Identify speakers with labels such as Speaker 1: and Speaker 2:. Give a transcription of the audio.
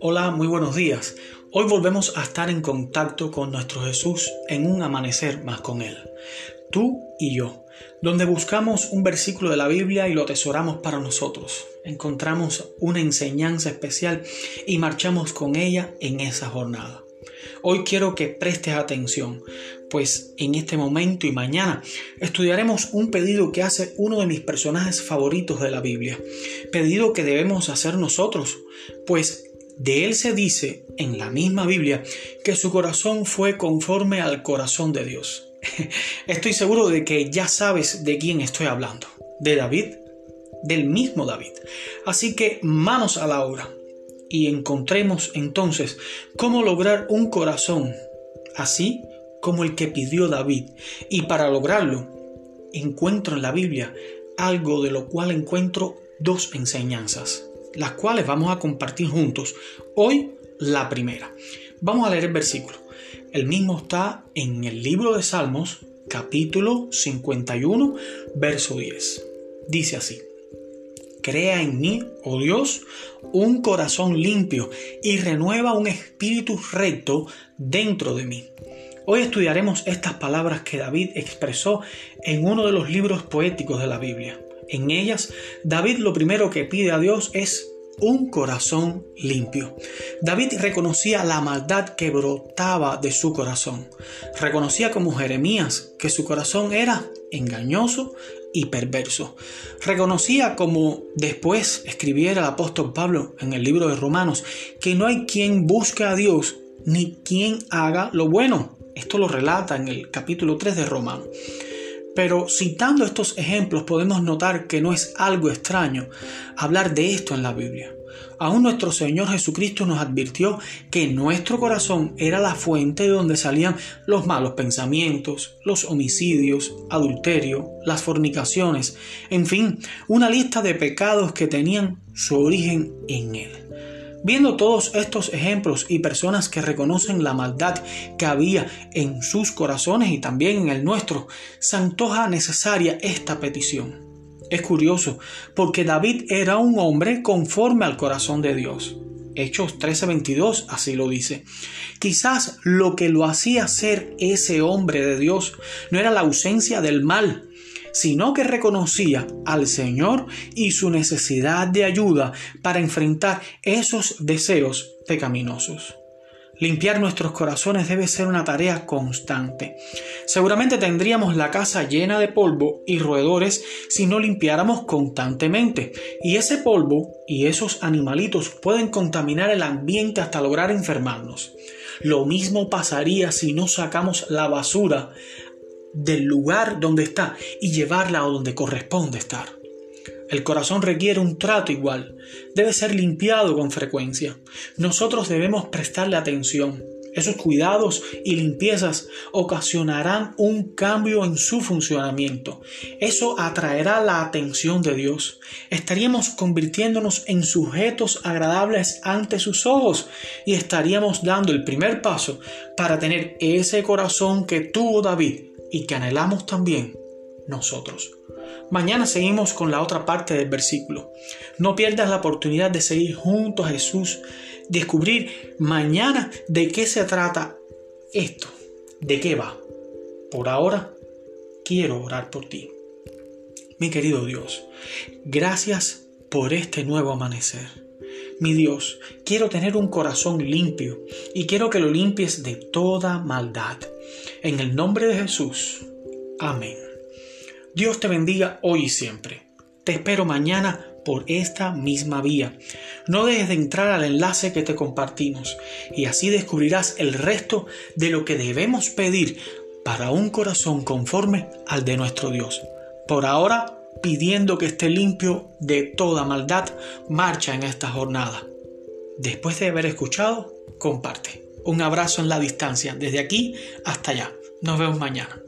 Speaker 1: Hola, muy buenos días. Hoy volvemos a estar en contacto con nuestro Jesús en un amanecer más con Él. Tú y yo, donde buscamos un versículo de la Biblia y lo atesoramos para nosotros. Encontramos una enseñanza especial y marchamos con ella en esa jornada. Hoy quiero que prestes atención, pues en este momento y mañana estudiaremos un pedido que hace uno de mis personajes favoritos de la Biblia. Pedido que debemos hacer nosotros, pues de él se dice en la misma Biblia que su corazón fue conforme al corazón de Dios. Estoy seguro de que ya sabes de quién estoy hablando. De David, del mismo David. Así que manos a la obra y encontremos entonces cómo lograr un corazón así como el que pidió David. Y para lograrlo, encuentro en la Biblia algo de lo cual encuentro dos enseñanzas las cuales vamos a compartir juntos. Hoy la primera. Vamos a leer el versículo. El mismo está en el libro de Salmos, capítulo 51, verso 10. Dice así. Crea en mí, oh Dios, un corazón limpio y renueva un espíritu recto dentro de mí. Hoy estudiaremos estas palabras que David expresó en uno de los libros poéticos de la Biblia. En ellas, David lo primero que pide a Dios es un corazón limpio. David reconocía la maldad que brotaba de su corazón. Reconocía como Jeremías que su corazón era engañoso y perverso. Reconocía como después escribiera el apóstol Pablo en el libro de Romanos que no hay quien busque a Dios ni quien haga lo bueno. Esto lo relata en el capítulo 3 de Romanos. Pero citando estos ejemplos podemos notar que no es algo extraño hablar de esto en la Biblia. Aún nuestro Señor Jesucristo nos advirtió que nuestro corazón era la fuente de donde salían los malos pensamientos, los homicidios, adulterio, las fornicaciones, en fin, una lista de pecados que tenían su origen en Él. Viendo todos estos ejemplos y personas que reconocen la maldad que había en sus corazones y también en el nuestro, se antoja necesaria esta petición. Es curioso, porque David era un hombre conforme al corazón de Dios. Hechos 13:22 así lo dice. Quizás lo que lo hacía ser ese hombre de Dios no era la ausencia del mal, sino que reconocía al Señor y su necesidad de ayuda para enfrentar esos deseos pecaminosos. Limpiar nuestros corazones debe ser una tarea constante. Seguramente tendríamos la casa llena de polvo y roedores si no limpiáramos constantemente. Y ese polvo y esos animalitos pueden contaminar el ambiente hasta lograr enfermarnos. Lo mismo pasaría si no sacamos la basura del lugar donde está y llevarla a donde corresponde estar. El corazón requiere un trato igual, debe ser limpiado con frecuencia. Nosotros debemos prestarle atención. Esos cuidados y limpiezas ocasionarán un cambio en su funcionamiento. Eso atraerá la atención de Dios. Estaríamos convirtiéndonos en sujetos agradables ante sus ojos y estaríamos dando el primer paso para tener ese corazón que tuvo David y que anhelamos también nosotros. Mañana seguimos con la otra parte del versículo. No pierdas la oportunidad de seguir junto a Jesús, descubrir mañana de qué se trata esto, de qué va. Por ahora, quiero orar por ti. Mi querido Dios, gracias por este nuevo amanecer. Mi Dios, quiero tener un corazón limpio y quiero que lo limpies de toda maldad. En el nombre de Jesús. Amén. Dios te bendiga hoy y siempre. Te espero mañana por esta misma vía. No dejes de entrar al enlace que te compartimos y así descubrirás el resto de lo que debemos pedir para un corazón conforme al de nuestro Dios. Por ahora, pidiendo que esté limpio de toda maldad, marcha en esta jornada. Después de haber escuchado, comparte. Un abrazo en la distancia, desde aquí hasta allá. Nos vemos mañana.